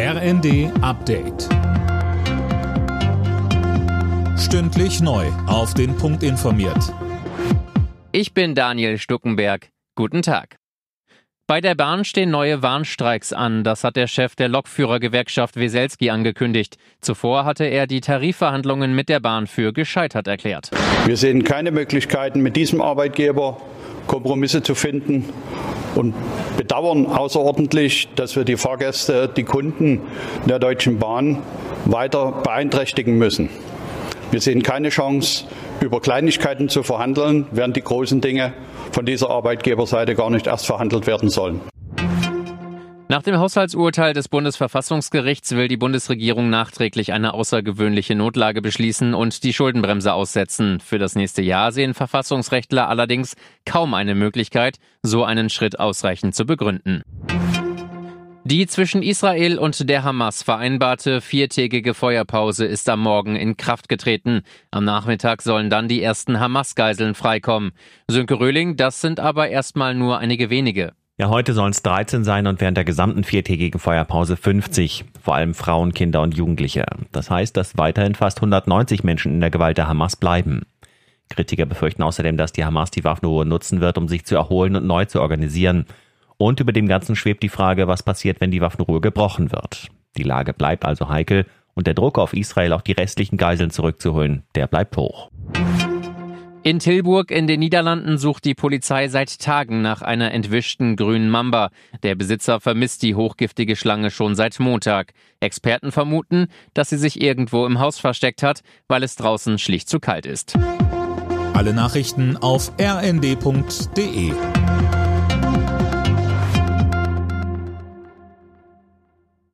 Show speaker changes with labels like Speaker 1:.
Speaker 1: RND Update. Stündlich neu. Auf den Punkt informiert.
Speaker 2: Ich bin Daniel Stuckenberg. Guten Tag. Bei der Bahn stehen neue Warnstreiks an. Das hat der Chef der Lokführergewerkschaft Weselski angekündigt. Zuvor hatte er die Tarifverhandlungen mit der Bahn für gescheitert erklärt.
Speaker 3: Wir sehen keine Möglichkeiten, mit diesem Arbeitgeber Kompromisse zu finden und bedauern außerordentlich, dass wir die Fahrgäste, die Kunden der Deutschen Bahn weiter beeinträchtigen müssen. Wir sehen keine Chance, über Kleinigkeiten zu verhandeln, während die großen Dinge von dieser Arbeitgeberseite gar nicht erst verhandelt werden sollen.
Speaker 2: Nach dem Haushaltsurteil des Bundesverfassungsgerichts will die Bundesregierung nachträglich eine außergewöhnliche Notlage beschließen und die Schuldenbremse aussetzen. Für das nächste Jahr sehen Verfassungsrechtler allerdings kaum eine Möglichkeit, so einen Schritt ausreichend zu begründen. Die zwischen Israel und der Hamas vereinbarte viertägige Feuerpause ist am Morgen in Kraft getreten. Am Nachmittag sollen dann die ersten Hamas-Geiseln freikommen. Sönke Röhling, das sind aber erstmal nur einige wenige.
Speaker 4: Ja, heute sollen es 13 sein und während der gesamten viertägigen Feuerpause 50, vor allem Frauen, Kinder und Jugendliche. Das heißt, dass weiterhin fast 190 Menschen in der Gewalt der Hamas bleiben. Kritiker befürchten außerdem, dass die Hamas die Waffenruhe nutzen wird, um sich zu erholen und neu zu organisieren. Und über dem Ganzen schwebt die Frage, was passiert, wenn die Waffenruhe gebrochen wird. Die Lage bleibt also heikel und der Druck auf Israel, auch die restlichen Geiseln zurückzuholen, der bleibt hoch.
Speaker 2: In Tilburg in den Niederlanden sucht die Polizei seit Tagen nach einer entwischten grünen Mamba. Der Besitzer vermisst die hochgiftige Schlange schon seit Montag. Experten vermuten, dass sie sich irgendwo im Haus versteckt hat, weil es draußen schlicht zu kalt ist.
Speaker 1: Alle Nachrichten auf rnd.de